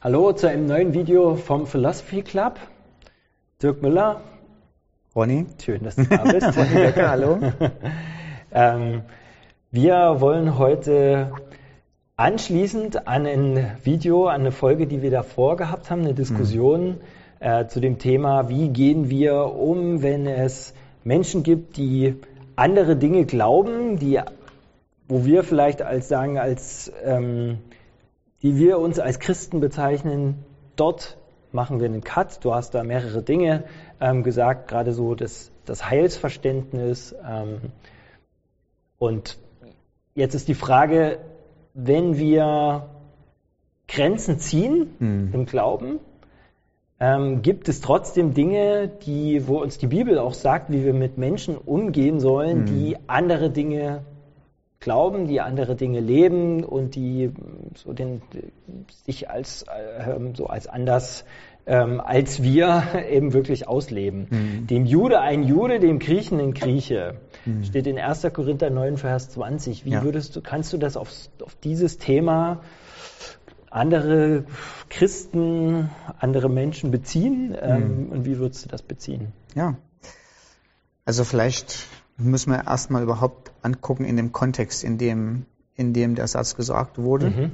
Hallo zu einem neuen Video vom Philosophy Club. Dirk Müller. Ronny. Schön, dass du da bist. Ronny Becker, hallo. ähm, wir wollen heute anschließend an ein Video, an eine Folge, die wir davor gehabt haben, eine Diskussion mhm. äh, zu dem Thema, wie gehen wir um, wenn es Menschen gibt, die andere Dinge glauben, die, wo wir vielleicht als sagen, als ähm, die wir uns als Christen bezeichnen, dort machen wir einen Cut. Du hast da mehrere Dinge ähm, gesagt, gerade so das, das Heilsverständnis. Ähm, und jetzt ist die Frage, wenn wir Grenzen ziehen hm. im Glauben, ähm, gibt es trotzdem Dinge, die, wo uns die Bibel auch sagt, wie wir mit Menschen umgehen sollen, hm. die andere Dinge glauben, die andere Dinge leben und die so den, sich als, äh, so als anders ähm, als wir eben wirklich ausleben. Mhm. Dem Jude ein Jude, dem Griechen ein Grieche. Mhm. Steht in 1. Korinther 9, Vers 20. Wie ja. würdest du, kannst du das auf, auf dieses Thema andere Christen, andere Menschen beziehen? Ähm, mhm. Und wie würdest du das beziehen? Ja. Also vielleicht müssen wir erstmal überhaupt angucken in dem Kontext, in dem, in dem der Satz gesagt wurde. Mhm.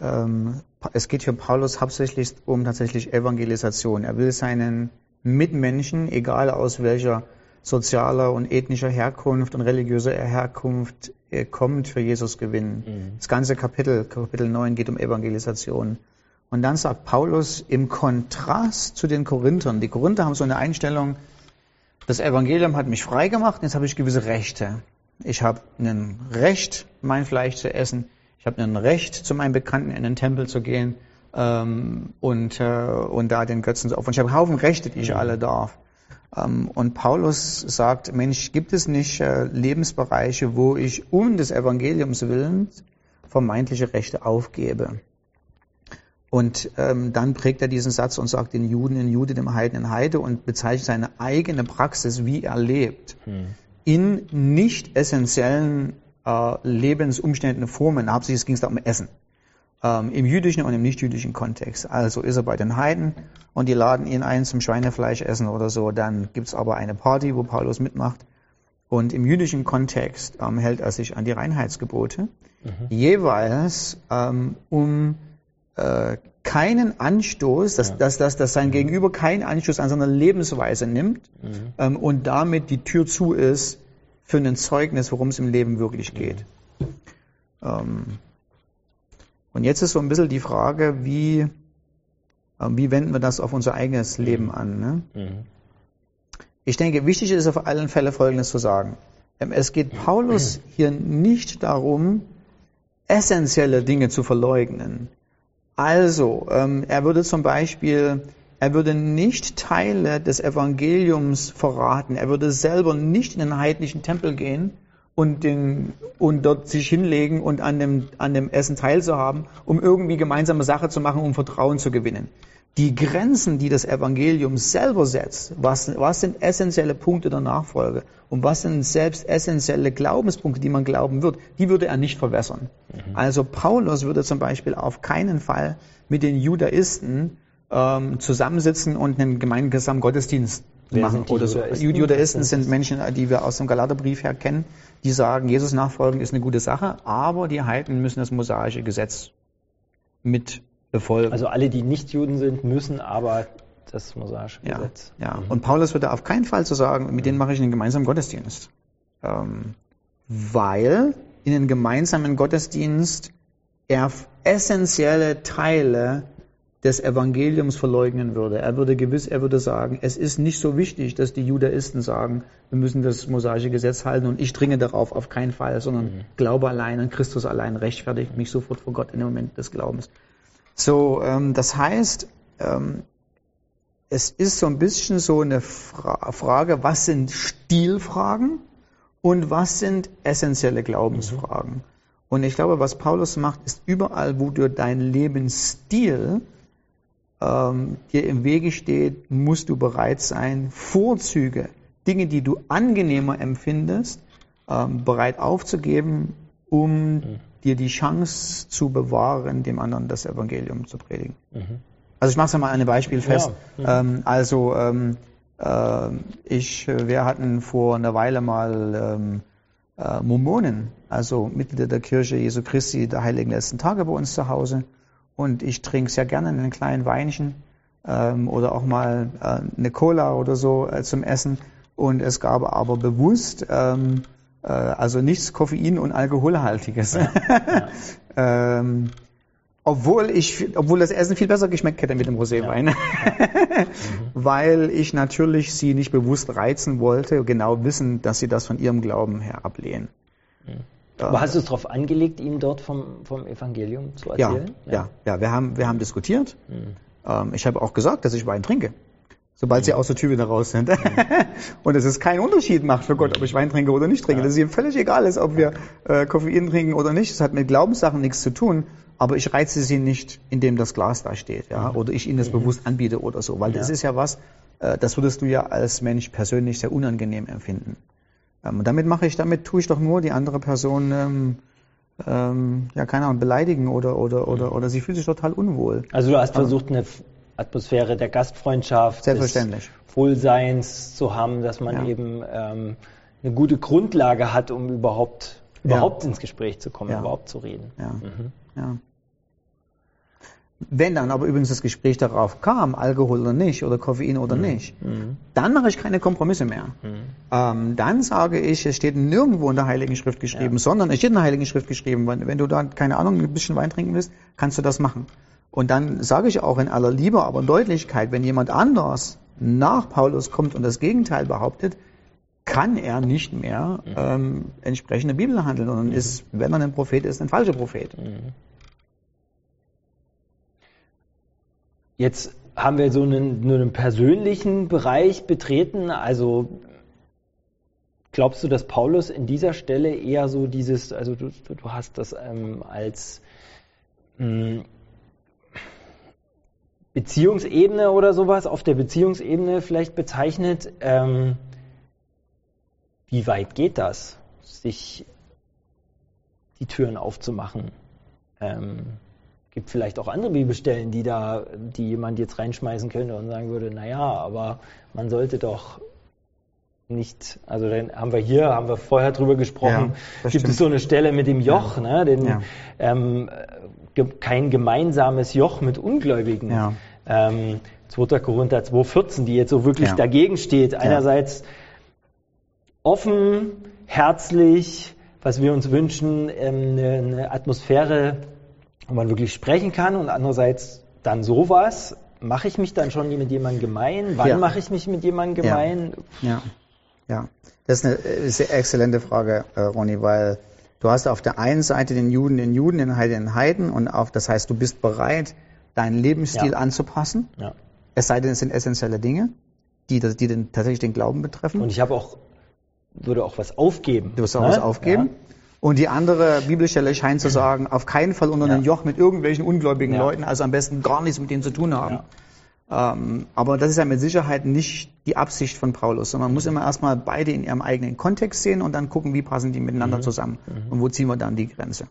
Ähm, es geht für Paulus hauptsächlich um tatsächlich Evangelisation. Er will seinen Mitmenschen, egal aus welcher sozialer und ethnischer Herkunft und religiöser Herkunft er kommt, für Jesus gewinnen. Mhm. Das ganze Kapitel, Kapitel 9 geht um Evangelisation. Und dann sagt Paulus im Kontrast zu den Korinthern, die Korinther haben so eine Einstellung, das Evangelium hat mich frei gemacht, jetzt habe ich gewisse Rechte. Ich habe ein Recht, mein Fleisch zu essen. Ich habe ein Recht, zu meinem Bekannten in den Tempel zu gehen ähm, und, äh, und da den Götzen zu opfern. Ich habe einen Haufen Rechte, die ich ja. alle darf. Ähm, und Paulus sagt, Mensch, gibt es nicht äh, Lebensbereiche, wo ich um des Evangeliums willen vermeintliche Rechte aufgebe? Und ähm, dann prägt er diesen Satz und sagt den Juden in Jude, dem Heiden in Heide und bezeichnet seine eigene Praxis, wie er lebt, hm. in nicht essentiellen äh, Lebensumständen, Formen. Hauptsächlich ging es da um Essen. Ähm, Im jüdischen und im nicht-jüdischen Kontext. Also ist er bei den Heiden und die laden ihn ein zum Schweinefleisch essen oder so. Dann gibt's aber eine Party, wo Paulus mitmacht. Und im jüdischen Kontext ähm, hält er sich an die Reinheitsgebote, mhm. jeweils um ähm, äh, keinen Anstoß, dass, ja. dass, dass, dass sein mhm. Gegenüber keinen Anstoß an seiner Lebensweise nimmt mhm. ähm, und damit die Tür zu ist für ein Zeugnis, worum es im Leben wirklich mhm. geht. Mhm. Ähm, und jetzt ist so ein bisschen die Frage, wie, äh, wie wenden wir das auf unser eigenes mhm. Leben an? Ne? Mhm. Ich denke, wichtig ist auf allen Fällen Folgendes zu sagen. Ähm, es geht Paulus hier nicht darum, essentielle Dinge zu verleugnen. Also, ähm, er würde zum Beispiel, er würde nicht Teile des Evangeliums verraten. Er würde selber nicht in den heidnischen Tempel gehen und, den, und dort sich hinlegen und an dem, an dem Essen teilzuhaben, um irgendwie gemeinsame Sache zu machen, um Vertrauen zu gewinnen die Grenzen, die das Evangelium selber setzt, was, was sind essentielle Punkte der Nachfolge und was sind selbst essentielle Glaubenspunkte, die man glauben wird, die würde er nicht verwässern. Mhm. Also Paulus würde zum Beispiel auf keinen Fall mit den Judaisten ähm, zusammensitzen und einen gemeinsamen Gottesdienst machen oder so. Judaisten, sind Menschen, die wir aus dem Galaterbrief her kennen, die sagen, Jesus nachfolgen ist eine gute Sache, aber die Heiden müssen das mosaische Gesetz mit befolgen. Also alle, die nicht Juden sind, müssen aber das mosaische Gesetz. Ja, ja. Mhm. und Paulus würde auf keinen Fall zu sagen, mit denen mache ich einen gemeinsamen Gottesdienst. Ähm, weil in den gemeinsamen Gottesdienst er essentielle Teile des Evangeliums verleugnen würde. Er würde gewiss, er würde sagen, es ist nicht so wichtig, dass die Judaisten sagen, wir müssen das mosaische Gesetz halten und ich dringe darauf auf keinen Fall, sondern mhm. Glaube allein an Christus allein rechtfertigt mich sofort vor Gott in dem Moment des Glaubens. So, ähm, das heißt, ähm, es ist so ein bisschen so eine Fra Frage, was sind Stilfragen und was sind essentielle Glaubensfragen? Mhm. Und ich glaube, was Paulus macht, ist überall, wo du dein Lebensstil ähm, dir im Wege steht, musst du bereit sein, Vorzüge, Dinge, die du angenehmer empfindest, ähm, bereit aufzugeben, um mhm dir die Chance zu bewahren, dem anderen das Evangelium zu predigen. Mhm. Also ich mache es mal an einem Beispiel fest. Ja. Mhm. Ähm, also ähm, äh, ich, wir hatten vor einer Weile mal ähm, äh, Mormonen, also Mitglieder der Kirche Jesu Christi der Heiligen Letzten Tage bei uns zu Hause. Und ich trinke sehr gerne einen kleinen Weinchen ähm, oder auch mal äh, eine Cola oder so äh, zum Essen. Und es gab aber bewusst ähm, äh, also nichts Koffein- und Alkoholhaltiges. Ja, ja. ähm, obwohl ich, obwohl das Essen viel besser geschmeckt hätte mit dem Roséwein. Ja. mhm. Weil ich natürlich sie nicht bewusst reizen wollte, genau wissen, dass sie das von ihrem Glauben her ablehnen. Mhm. Aber hast du es darauf angelegt, ihnen dort vom, vom Evangelium zu erzählen? Ja, ja, ja, wir haben, wir haben diskutiert. Mhm. Ähm, ich habe auch gesagt, dass ich Wein trinke sobald mhm. sie aus der Tür wieder raus sind. Mhm. und es ist kein Unterschied macht für Gott, ob ich Wein trinke oder nicht trinke. Ja. Dass es ihm völlig egal ist, ob wir äh, Koffein trinken oder nicht. Es hat mit Glaubenssachen nichts zu tun. Aber ich reize sie nicht, indem das Glas da steht, ja, mhm. oder ich ihnen das mhm. bewusst anbiete oder so, weil ja. das ist ja was, äh, das würdest du ja als Mensch persönlich sehr unangenehm empfinden. Ähm, damit mache ich, damit tue ich doch nur die andere Person, ähm, ähm, ja, keine Ahnung, beleidigen oder, oder, oder, oder sie fühlt sich total unwohl. Also du hast versucht, eine Atmosphäre der Gastfreundschaft, Selbstverständlich. des Wohlseins zu haben, dass man ja. eben ähm, eine gute Grundlage hat, um überhaupt, überhaupt ja. ins Gespräch zu kommen, ja. überhaupt zu reden. Ja. Mhm. ja. Wenn dann aber übrigens das Gespräch darauf kam, Alkohol oder nicht, oder Koffein oder mhm. nicht, mhm. dann mache ich keine Kompromisse mehr. Mhm. Ähm, dann sage ich, es steht nirgendwo in der Heiligen Schrift geschrieben, sondern es steht in der Heiligen Schrift geschrieben, wenn, wenn du da, keine Ahnung, ein bisschen Wein trinken willst, kannst du das machen. Und dann sage ich auch in aller Liebe, aber Deutlichkeit, wenn jemand anders nach Paulus kommt und das Gegenteil behauptet, kann er nicht mehr mhm. ähm, entsprechende Bibel handeln, sondern mhm. ist, wenn er ein Prophet ist, ein falscher Prophet. Mhm. Jetzt haben wir so einen, nur einen persönlichen Bereich betreten. Also glaubst du, dass Paulus in dieser Stelle eher so dieses, also du, du hast das ähm, als mh, hm, Beziehungsebene oder sowas, auf der Beziehungsebene vielleicht bezeichnet. Ähm, wie weit geht das, sich die Türen aufzumachen? Ähm, gibt vielleicht auch andere Bibelstellen, die da, die jemand jetzt reinschmeißen könnte und sagen würde, naja, aber man sollte doch nicht, also dann haben wir hier, haben wir vorher drüber gesprochen, ja, gibt es so eine Stelle mit dem Joch, ja. ne, den, ja. ähm, kein gemeinsames Joch mit Ungläubigen. Ähm, 2. Korinther 2,14, die jetzt so wirklich dagegen steht. Einerseits offen, herzlich, was wir uns wünschen, ähm, eine Atmosphäre, wo man wirklich sprechen kann und andererseits dann sowas. Mache ich mich dann schon mit jemandem gemein? Wann ja. mache ich mich mit jemandem gemein? Ja. ja, ja. Das ist eine äh, sehr exzellente Frage, äh, Ronny, weil Du hast auf der einen Seite den Juden den Juden, den Heiden den Heiden und auf, das heißt, du bist bereit, deinen Lebensstil ja. anzupassen. Ja. Es sei denn, es sind essentielle Dinge, die, die den, tatsächlich den Glauben betreffen. Und ich habe auch, würde auch was aufgeben. Du wirst auch ne? was aufgeben. Ja. Und die andere Bibelstelle scheint zu sagen, auf keinen Fall unter ja. ein Joch mit irgendwelchen ungläubigen Leuten, also am besten gar nichts mit denen zu tun haben. Ähm, aber das ist ja mit Sicherheit nicht die Absicht von Paulus, sondern man muss immer erstmal beide in ihrem eigenen Kontext sehen und dann gucken, wie passen die miteinander mhm. zusammen mhm. und wo ziehen wir dann die Grenze.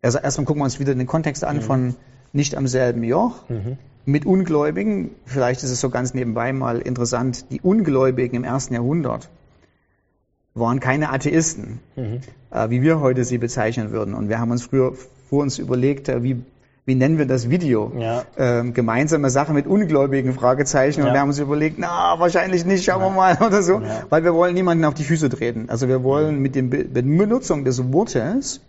Also erstmal gucken wir uns wieder den Kontext an mhm. von nicht am selben Joch. Mhm. Mit Ungläubigen, vielleicht ist es so ganz nebenbei mal interessant, die Ungläubigen im ersten Jahrhundert waren keine Atheisten, mhm. äh, wie wir heute sie bezeichnen würden. Und wir haben uns früher vor uns überlegt, äh, wie wie nennen wir das Video? Ja. Ähm, gemeinsame Sache mit ungläubigen Fragezeichen. Ja. Und wir haben uns überlegt, na, wahrscheinlich nicht, schauen ja. wir mal oder so. Weil wir wollen niemanden auf die Füße treten. Also wir wollen mit, dem, mit der Benutzung des Wortes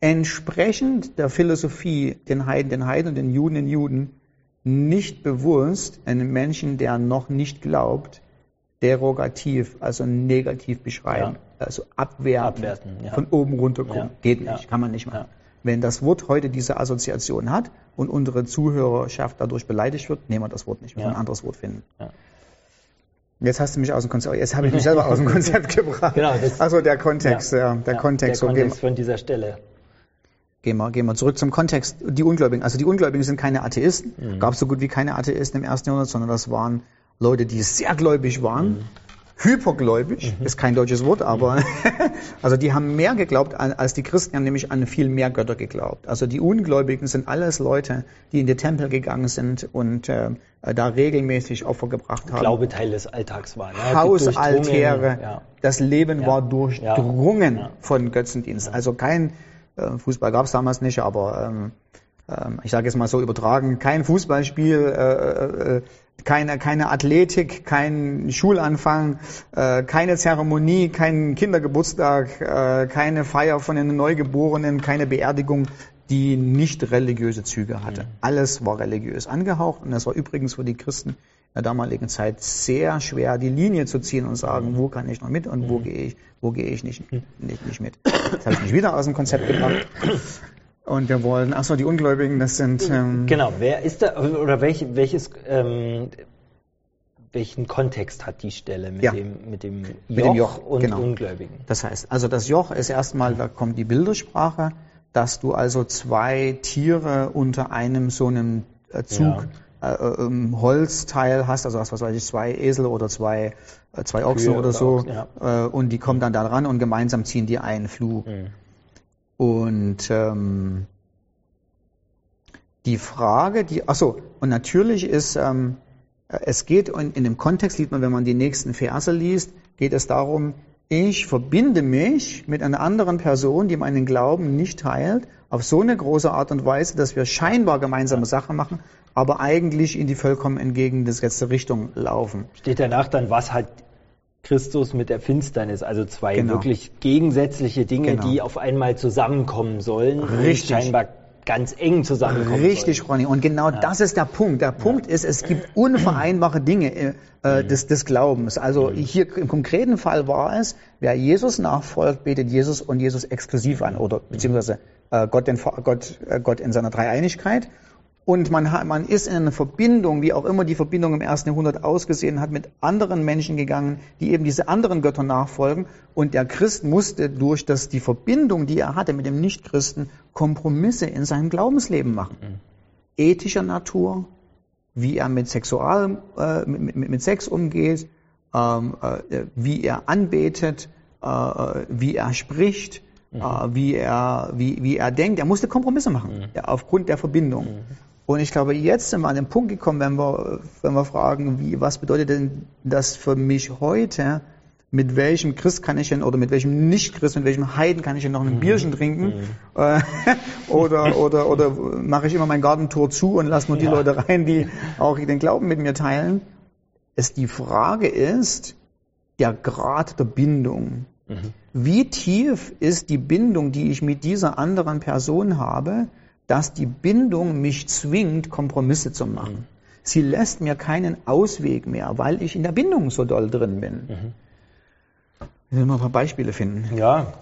entsprechend der Philosophie den Heiden, den Heiden und den Juden, den Juden nicht bewusst einen Menschen, der noch nicht glaubt, derogativ, also negativ beschreiben, also abwerten, abwerten von oben runter gucken. Geht nicht, kann man nicht machen. Wenn das Wort heute diese Assoziation hat und unsere Zuhörerschaft dadurch beleidigt wird, nehmen wir das Wort nicht. Wir müssen ja. ein anderes Wort finden. Ja. Jetzt hast du mich aus dem Konzept, jetzt habe ich mich selber aus dem Konzept gebracht. Genau. also der Kontext, ja, der Kontext. Der Kontext von dieser Stelle. Gehen wir, gehen wir zurück zum Kontext. Die Ungläubigen. Also die Ungläubigen sind keine Atheisten. Mhm. Gab es so gut wie keine Atheisten im ersten Jahrhundert, sondern das waren Leute, die sehr gläubig waren. Mhm hypergläubig, mhm. ist kein deutsches Wort, aber also die haben mehr geglaubt als die Christen, haben nämlich an viel mehr Götter geglaubt. Also die Ungläubigen sind alles Leute, die in die Tempel gegangen sind und äh, da regelmäßig Opfer gebracht haben. Glaube Teil des Alltags war. Ne? Hausaltäre, ja. das Leben ja. war durchdrungen ja. von Götzendienst. Also kein äh, Fußball gab es damals nicht, aber ähm, ähm, ich sage jetzt mal so übertragen, kein Fußballspiel, äh, äh, keine, keine Athletik, kein Schulanfang, äh, keine Zeremonie, kein Kindergeburtstag, äh, keine Feier von den Neugeborenen, keine Beerdigung, die nicht religiöse Züge hatte. Mhm. Alles war religiös angehaucht und das war übrigens für die Christen in der damaligen Zeit sehr schwer, die Linie zu ziehen und sagen, mhm. wo kann ich noch mit und wo mhm. gehe ich, wo gehe ich nicht, nicht, nicht mit. Das habe ich mich wieder aus dem Konzept gebracht. Und wir wollen, achso, die Ungläubigen, das sind. Ähm genau, wer ist da, oder welch, welches, ähm, welchen Kontext hat die Stelle mit, ja. dem, mit dem Joch, mit dem Joch und genau. Ungläubigen? Das heißt, also das Joch ist erstmal, da kommt die Bildersprache, dass du also zwei Tiere unter einem so einem äh, Zug ja. äh, ähm, Holzteil hast, also was, was weiß ich, zwei Esel oder zwei, äh, zwei Ochsen Kühe oder so, Ochsen, ja. äh, und die kommen dann da ran und gemeinsam ziehen die einen Flug. Mhm. Und ähm, die Frage, die, achso, und natürlich ist, ähm, es geht, und in dem Kontext sieht man, wenn man die nächsten Verse liest, geht es darum, ich verbinde mich mit einer anderen Person, die meinen Glauben nicht teilt, auf so eine große Art und Weise, dass wir scheinbar gemeinsame Sachen machen, aber eigentlich in die vollkommen entgegengesetzte Richtung laufen. Steht danach dann, was halt Christus mit der Finsternis, also zwei genau. wirklich gegensätzliche Dinge, genau. die auf einmal zusammenkommen sollen Richtig. und scheinbar ganz eng zusammenkommen Richtig, sollen. Ronny. Und genau ja. das ist der Punkt. Der Punkt ja. ist, es gibt unvereinbare Dinge äh, äh, mhm. des, des Glaubens. Also mhm. hier im konkreten Fall war es, wer Jesus nachfolgt, betet Jesus und Jesus exklusiv an oder beziehungsweise äh, Gott, den, Gott, äh, Gott in seiner Dreieinigkeit und man, hat, man ist in eine Verbindung, wie auch immer die Verbindung im ersten Jahrhundert ausgesehen hat, mit anderen Menschen gegangen, die eben diese anderen Götter nachfolgen. Und der Christ musste durch das, die Verbindung, die er hatte mit dem Nichtchristen, Kompromisse in seinem Glaubensleben machen. Mhm. Ethischer Natur, wie er mit, Sexual, äh, mit, mit, mit, Sex umgeht, ähm, äh, wie er anbetet, äh, wie er spricht, mhm. Äh, wie, er, wie, wie er denkt. Er musste Kompromisse machen, mhm. aufgrund der Verbindung. Und ich glaube, jetzt sind wir an den Punkt gekommen, wenn wir, wenn wir fragen, wie, was bedeutet denn das für mich heute? Mit welchem Christ kann ich denn, oder mit welchem Nicht-Christ, mit welchem Heiden kann ich denn noch ein mhm. Bierchen trinken? Mhm. Äh, oder, oder, oder mache ich immer mein Gartentor zu und lasse nur die ja. Leute rein, die auch den Glauben mit mir teilen? Es die Frage ist, der Grad der Bindung. Mhm. Wie tief ist die Bindung, die ich mit dieser anderen Person habe? Dass die Bindung mich zwingt, Kompromisse zu machen. Sie lässt mir keinen Ausweg mehr, weil ich in der Bindung so doll drin bin. Mhm. Ich will mal ein paar Beispiele finden. Ja,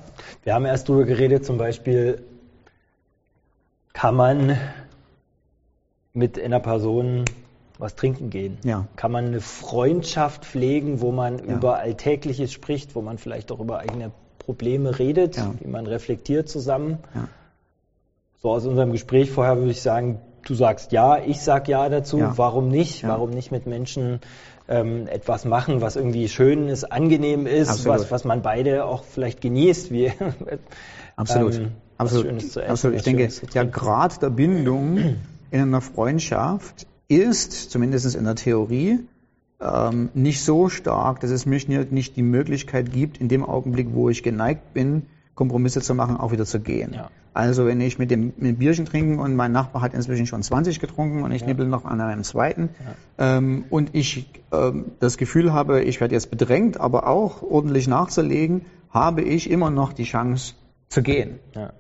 wir haben erst darüber geredet, zum Beispiel kann man mit einer Person was trinken gehen? Ja. Kann man eine Freundschaft pflegen, wo man ja. über Alltägliches spricht, wo man vielleicht auch über eigene Probleme redet, ja. wie man reflektiert zusammen? Ja. So aus unserem Gespräch vorher würde ich sagen, du sagst ja, ich sag ja dazu. Ja. Warum nicht? Ja. Warum nicht mit Menschen ähm, etwas machen, was irgendwie schön ist, angenehm ist, was, was man beide auch vielleicht genießt? Wie, Absolut. Ähm, Absolut. Essen, Absolut. Ich denke, der Grad der Bindung in einer Freundschaft ist, zumindest in der Theorie, ähm, nicht so stark, dass es mir nicht die Möglichkeit gibt, in dem Augenblick, wo ich geneigt bin, Kompromisse zu machen, auch wieder zu gehen. Ja. Also wenn ich mit dem mit Bierchen trinken und mein Nachbar hat inzwischen schon 20 getrunken und ich ja. nibbel noch an einem zweiten ja. ähm, und ich ähm, das Gefühl habe, ich werde jetzt bedrängt, aber auch ordentlich nachzulegen, habe ich immer noch die Chance zu gehen. Ja.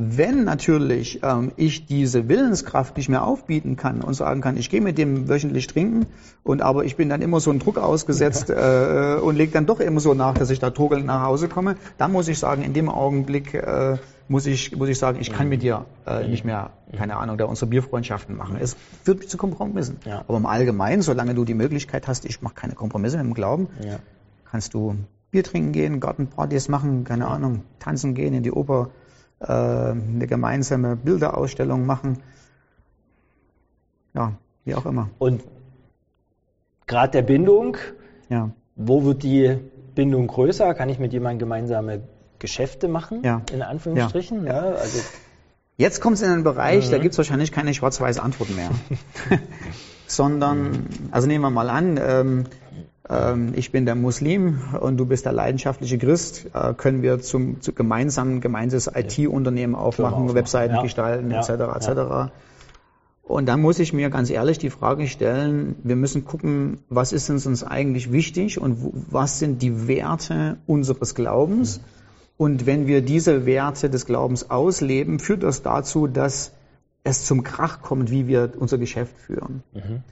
Wenn natürlich ähm, ich diese Willenskraft nicht mehr aufbieten kann und sagen kann, ich gehe mit dem wöchentlich trinken und aber ich bin dann immer so einen Druck ausgesetzt äh, und lege dann doch immer so nach, dass ich da togelnd nach Hause komme, dann muss ich sagen, in dem Augenblick äh, muss ich muss ich sagen, ich kann mit dir äh, nicht mehr, keine Ahnung, da unsere Bierfreundschaften machen. Es führt mich zu Kompromissen. Ja. Aber im Allgemeinen, solange du die Möglichkeit hast, ich mache keine Kompromisse mit dem Glauben, ja. kannst du Bier trinken gehen, Gartenpartys machen, keine Ahnung, tanzen gehen, in die Oper äh, eine gemeinsame Bilderausstellung machen. Ja, wie auch immer. Und Grad der Bindung, ja. wo wird die Bindung größer? Kann ich mit jemandem gemeinsame Geschäfte machen? Ja. In Anführungsstrichen. Ja. ja also Jetzt kommt es in einen Bereich, mhm. da gibt es wahrscheinlich keine schwarz-weiß Antworten mehr. Sondern, also nehmen wir mal an, ähm, ähm, ich bin der Muslim und du bist der leidenschaftliche Christ, äh, können wir zum, zu gemeinsamen gemeinsames IT-Unternehmen aufmachen, aufmachen, Webseiten ja. gestalten, ja. etc. etc. Ja. Und dann muss ich mir ganz ehrlich die Frage stellen, wir müssen gucken, was ist uns eigentlich wichtig und was sind die Werte unseres Glaubens? Mhm. Und wenn wir diese Werte des Glaubens ausleben, führt das dazu, dass es zum Krach kommt, wie wir unser Geschäft führen. Mhm.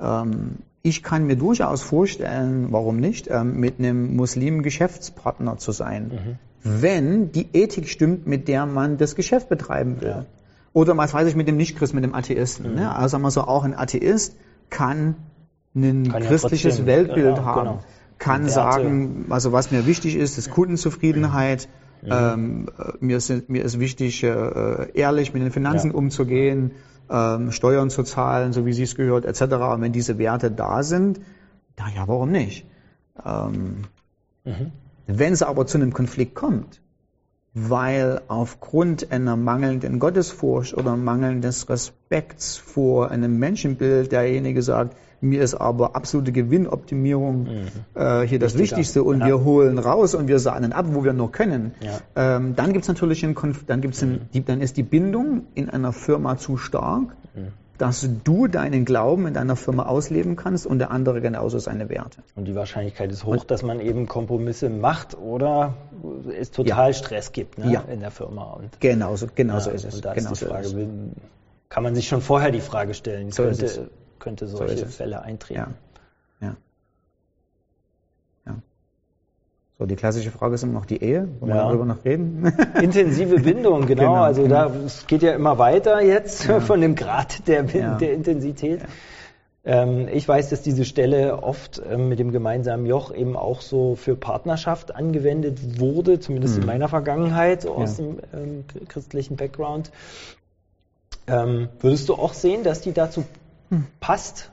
Ähm, ich kann mir durchaus vorstellen, warum nicht, ähm, mit einem Muslim Geschäftspartner zu sein, mhm. wenn die Ethik stimmt, mit der man das Geschäft betreiben will. Ja. Oder was weiß ich mit dem Nichtchrist, mit dem Atheisten. Mhm. Ne? Also sagen wir so, auch ein Atheist kann ein kann christliches ja Weltbild genau, haben, genau. kann sagen, also was mir wichtig ist, ist Kundenzufriedenheit. Mhm. Ähm, äh, mir, ist, mir ist wichtig, äh, ehrlich mit den Finanzen ja. umzugehen ähm, Steuern zu zahlen, so wie sie es gehört, etc. Und wenn diese Werte da sind, na ja, warum nicht? Ähm, mhm. Wenn es aber zu einem Konflikt kommt, weil aufgrund einer mangelnden Gottesfurcht oder mangelndes Respekts vor einem Menschenbild derjenige sagt, mir ist aber absolute Gewinnoptimierung mhm. äh, hier das Wichtigste und ja. wir holen raus und wir sahnen ab, wo wir nur können. Ja. Ähm, dann gibt es natürlich einen Konf dann gibt's einen, mhm. die, dann ist die Bindung in einer Firma zu stark, mhm. dass du deinen Glauben in deiner Firma ausleben kannst und der andere genauso seine Werte. Und die Wahrscheinlichkeit ist hoch, und, dass man eben Kompromisse macht oder es total ja. Stress gibt ne, in der Firma. Und, genauso, genauso ist es. Und da ist die Frage, kann man sich schon vorher die Frage stellen, so könnte, könnte solche so Fälle eintreten. Ja. ja. ja. So, die klassische Frage ist immer noch die Ehe, wollen ja. wir darüber noch reden? Intensive Bindung, genau. genau. Also da es geht ja immer weiter jetzt ja. von dem Grad der, der Intensität. Ähm, ich weiß, dass diese Stelle oft ähm, mit dem gemeinsamen Joch eben auch so für Partnerschaft angewendet wurde, zumindest mhm. in meiner Vergangenheit, so aus dem ähm, christlichen Background. Ähm, würdest du auch sehen, dass die dazu. Passt?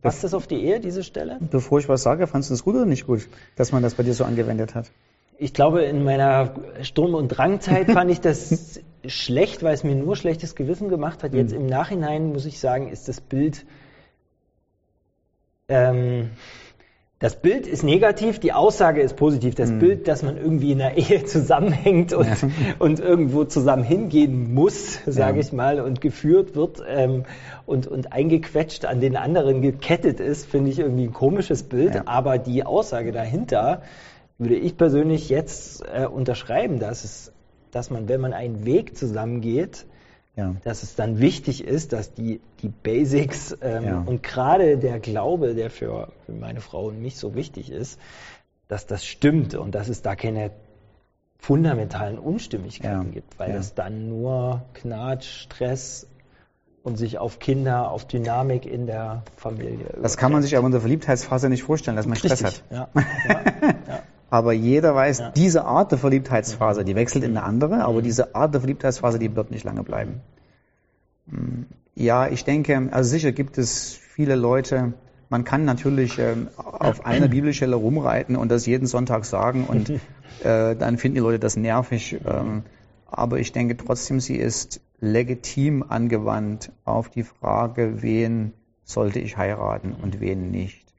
Passt das auf die Ehe, diese Stelle? Bevor ich was sage, fandest du es gut oder nicht gut, dass man das bei dir so angewendet hat? Ich glaube, in meiner Sturm- und Drangzeit fand ich das schlecht, weil es mir nur schlechtes Gewissen gemacht hat. Jetzt hm. im Nachhinein muss ich sagen, ist das Bild ähm, das Bild ist negativ, die Aussage ist positiv. Das mhm. Bild, dass man irgendwie in einer Ehe zusammenhängt und, ja. und irgendwo zusammen hingehen muss, sage ja. ich mal, und geführt wird ähm, und, und eingequetscht an den anderen gekettet ist, finde ich irgendwie ein komisches Bild. Ja. Aber die Aussage dahinter würde ich persönlich jetzt äh, unterschreiben, dass es, dass man, wenn man einen Weg zusammengeht, ja. dass es dann wichtig ist, dass die, die Basics ähm, ja. und gerade der Glaube, der für, für meine Frau und mich so wichtig ist, dass das stimmt und dass es da keine fundamentalen Unstimmigkeiten ja. gibt, weil ja. es dann nur Knatsch, Stress und sich auf Kinder, auf Dynamik in der Familie. Das kann man sich aber in der Verliebtheitsphase nicht vorstellen, dass man Stress Richtig. hat. Ja. ja. Aber jeder weiß, ja. diese Art der Verliebtheitsphase, die wechselt in eine andere, aber mhm. diese Art der Verliebtheitsphase, die wird nicht lange bleiben. Hm, ja, ich denke, also sicher gibt es viele Leute, man kann natürlich äh, auf einer Bibelstelle rumreiten und das jeden Sonntag sagen und äh, dann finden die Leute das nervig. Ähm, aber ich denke trotzdem, sie ist legitim angewandt auf die Frage, wen sollte ich heiraten und wen nicht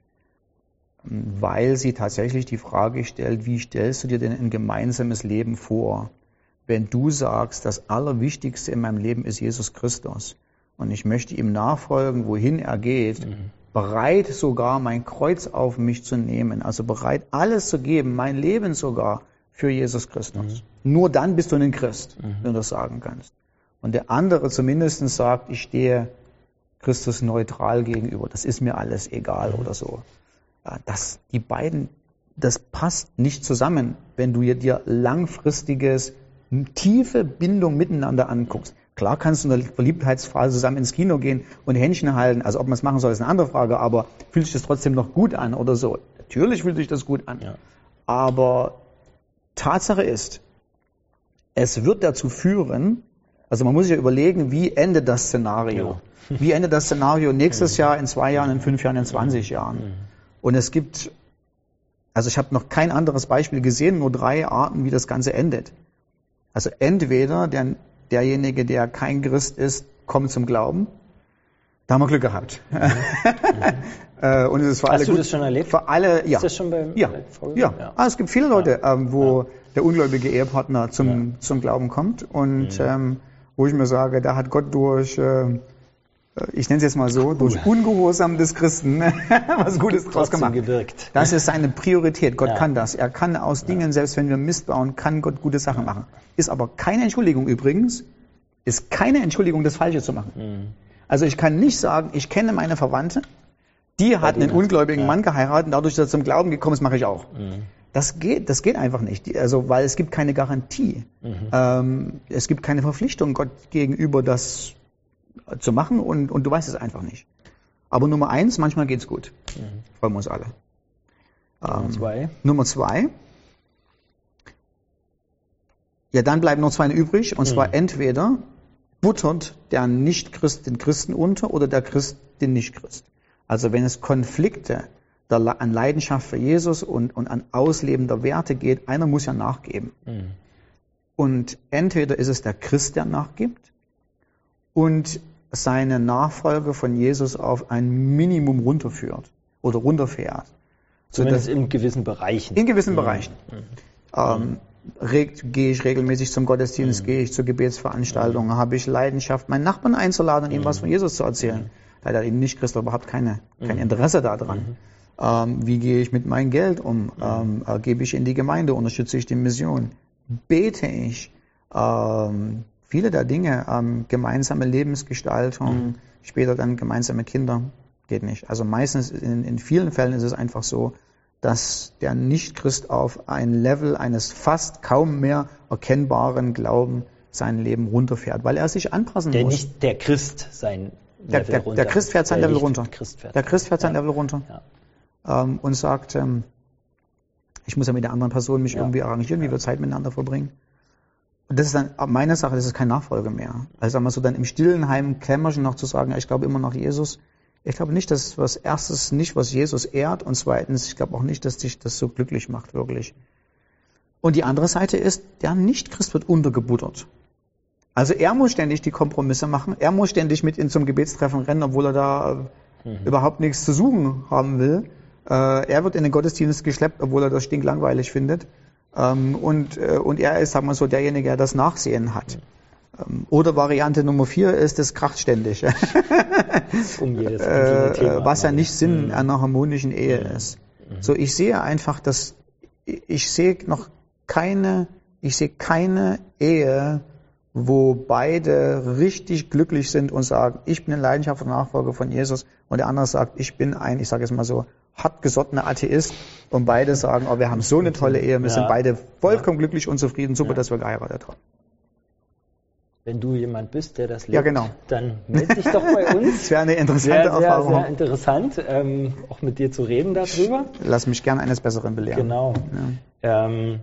weil sie tatsächlich die Frage stellt, wie stellst du dir denn ein gemeinsames Leben vor? Wenn du sagst, das Allerwichtigste in meinem Leben ist Jesus Christus und ich möchte ihm nachfolgen, wohin er geht, mhm. bereit sogar mein Kreuz auf mich zu nehmen, also bereit alles zu geben, mein Leben sogar für Jesus Christus. Mhm. Nur dann bist du ein Christ, mhm. wenn du das sagen kannst. Und der andere zumindest sagt, ich stehe Christus neutral gegenüber, das ist mir alles egal oder so dass die beiden, das passt nicht zusammen, wenn du dir langfristiges, tiefe Bindung miteinander anguckst. Klar kannst du in der Verliebtheitsphase zusammen ins Kino gehen und Händchen halten. Also ob man es machen soll, ist eine andere Frage, aber fühlt sich das trotzdem noch gut an oder so? Natürlich fühlt sich das gut an. Ja. Aber Tatsache ist, es wird dazu führen, also man muss sich ja überlegen, wie endet das Szenario? Ja. Wie endet das Szenario nächstes Jahr, in zwei Jahren, in fünf Jahren, in 20 Jahren? Und es gibt Also ich habe noch kein anderes Beispiel gesehen, nur drei Arten, wie das Ganze endet. Also entweder der, derjenige, der kein Christ ist, kommt zum Glauben. Da haben wir Glück gehabt. Mhm. mhm. und es ist für Hast alle du gut, das schon erlebt? Für alle, ja. Ist das schon bei ja. ja. ja. Ah, es gibt viele Leute, ja. ähm, wo ja. der ungläubige Ehepartner zum, zum Glauben kommt und mhm. ähm, wo ich mir sage, da hat Gott durch äh, ich nenne es jetzt mal so, durch Ungehorsam des Christen was Gutes draus gemacht. gewirkt. Das ist seine Priorität. Gott ja. kann das. Er kann aus Dingen, selbst wenn wir Mist bauen, kann Gott gute Sachen machen. Ist aber keine Entschuldigung übrigens, ist keine Entschuldigung, das Falsche zu machen. Mhm. Also ich kann nicht sagen, ich kenne meine Verwandte, die hat einen ungläubigen ja. Mann geheiratet, dadurch, dass er zum Glauben gekommen ist, mache ich auch. Mhm. Das geht, das geht einfach nicht. Also, weil es gibt keine Garantie. Mhm. Ähm, es gibt keine Verpflichtung Gott gegenüber, das zu machen und, und du weißt es einfach nicht. Aber Nummer eins, manchmal geht's gut. Mhm. Freuen wir uns alle. Nummer ähm, zwei. Nummer zwei. Ja, dann bleiben noch zwei übrig. Und zwar mhm. entweder buttert der Nicht-Christ den Christen unter oder der Christ den Nicht-Christ. Also wenn es Konflikte der, an Leidenschaft für Jesus und, und an Ausleben der Werte geht, einer muss ja nachgeben. Mhm. Und entweder ist es der Christ, der nachgibt, und seine Nachfolge von Jesus auf ein Minimum runterführt oder runterfährt. Zumindest in gewissen Bereichen. In gewissen mhm. Bereichen. Mhm. Ähm, gehe ich regelmäßig zum Gottesdienst, mhm. gehe ich zur Gebetsveranstaltung, mhm. habe ich Leidenschaft, meinen Nachbarn einzuladen und ihm was von. Jesus zu erzählen. Mhm. Da hat er eben nicht Christ überhaupt keine, kein Interesse daran. Ähm, wie gehe ich mit meinem Geld um? Ähm, äh, gebe ich in die Gemeinde, unterstütze ich die Mission? Bete ich? Ähm, viele der Dinge, ähm, gemeinsame Lebensgestaltung, mhm. später dann gemeinsame Kinder, geht nicht. Also meistens, in, in vielen Fällen ist es einfach so, dass der Nichtchrist auf ein Level eines fast kaum mehr erkennbaren Glauben sein Leben runterfährt, weil er sich anpassen der muss. Nicht der Christ sein Level der, runter. Der Christ fährt sein Level runter. Christ fährt der Christ fährt sein ja. Level runter ja. ähm, und sagt, ähm, ich muss ja mit der anderen Person mich ja. irgendwie arrangieren, wie wir Zeit miteinander verbringen. Und das ist dann meine Sache, das ist keine Nachfolge mehr. Also wir so dann im stillen Heim Kämmerchen noch zu sagen, ich glaube immer noch Jesus. Ich glaube nicht, dass was erstes nicht, was Jesus ehrt und zweitens, ich glaube auch nicht, dass dich das so glücklich macht, wirklich. Und die andere Seite ist, der Nicht-Christ wird untergebuttert. Also er muss ständig die Kompromisse machen, er muss ständig mit in zum Gebetstreffen rennen, obwohl er da mhm. überhaupt nichts zu suchen haben will. Äh, er wird in den Gottesdienst geschleppt, obwohl er das stinklangweilig findet. Ähm, und, äh, und er ist, sagen wir so, derjenige, der das Nachsehen hat. Ähm, oder Variante Nummer vier ist das kracht ständig. um jedes äh, was ja nicht Sinn mhm. einer harmonischen Ehe mhm. ist. Mhm. So, ich sehe einfach, dass ich sehe noch keine, ich sehe keine Ehe, wo beide richtig glücklich sind und sagen, ich bin ein leidenschaftlicher Nachfolger von Jesus und der andere sagt, ich bin ein, ich sage jetzt mal so, hartgesottener Atheist und beide sagen, oh, wir haben so eine tolle Ehe, wir ja. sind beide vollkommen ja. glücklich und zufrieden, super, ja. dass wir geheiratet haben. Wenn du jemand bist, der das lebt, ja, genau. dann melde dich doch bei uns. das wäre eine interessante sehr, Erfahrung. Sehr, sehr interessant, ähm, auch mit dir zu reden darüber. Lass mich gern eines Besseren belehren. Genau. Ähm,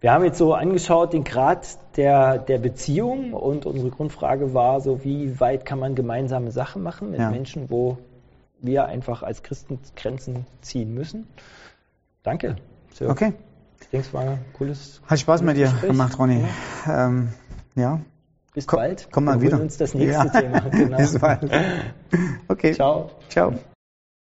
wir haben jetzt so angeschaut den Grad der, der Beziehung und unsere Grundfrage war so, wie weit kann man gemeinsame Sachen machen mit Menschen, wo wir einfach als Christen Grenzen ziehen müssen. Danke. So. Okay. Ich denke, es war ein cooles. Hat Spaß mit dir Gespräch. gemacht, Ronny. Ja. Ähm, ja. Bis komm, bald. Komm mal wir wieder. uns das nächste ja. Thema. Genau. Bis bald. Okay. Ciao. Ciao.